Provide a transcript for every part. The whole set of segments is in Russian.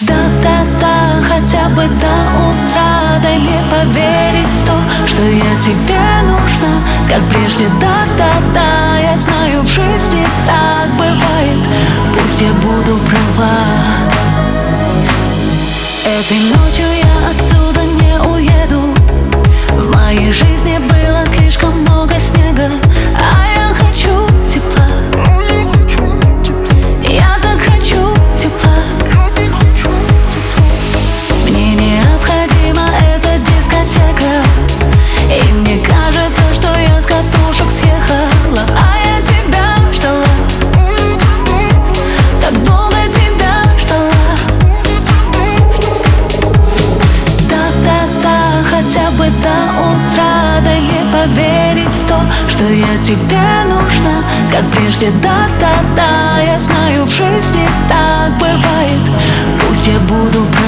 Да-да-да, хотя бы до утра. Дай мне поверить в то, что я тебе нужна. Как прежде, да-да-да Я знаю, в жизни так бывает. Пусть я буду права. Этой ночью что я тебе нужна Как прежде, да-да-да Я знаю, в жизни так бывает. Пусть я буду права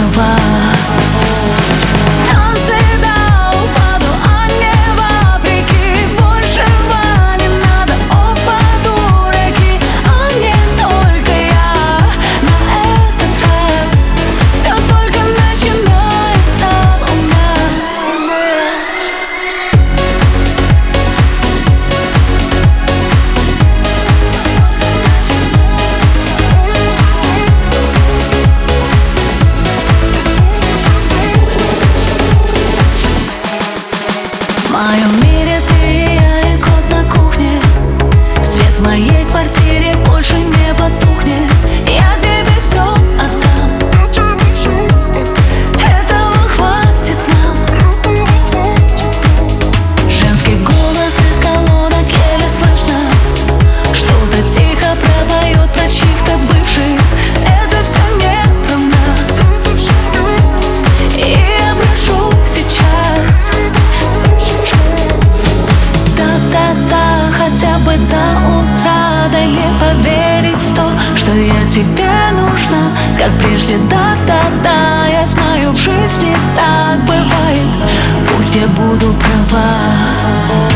В моем мне поверить в то, что я тебе нужна? Как прежде, да-да-да Я знаю, в жизни так бывает. Пусть я буду права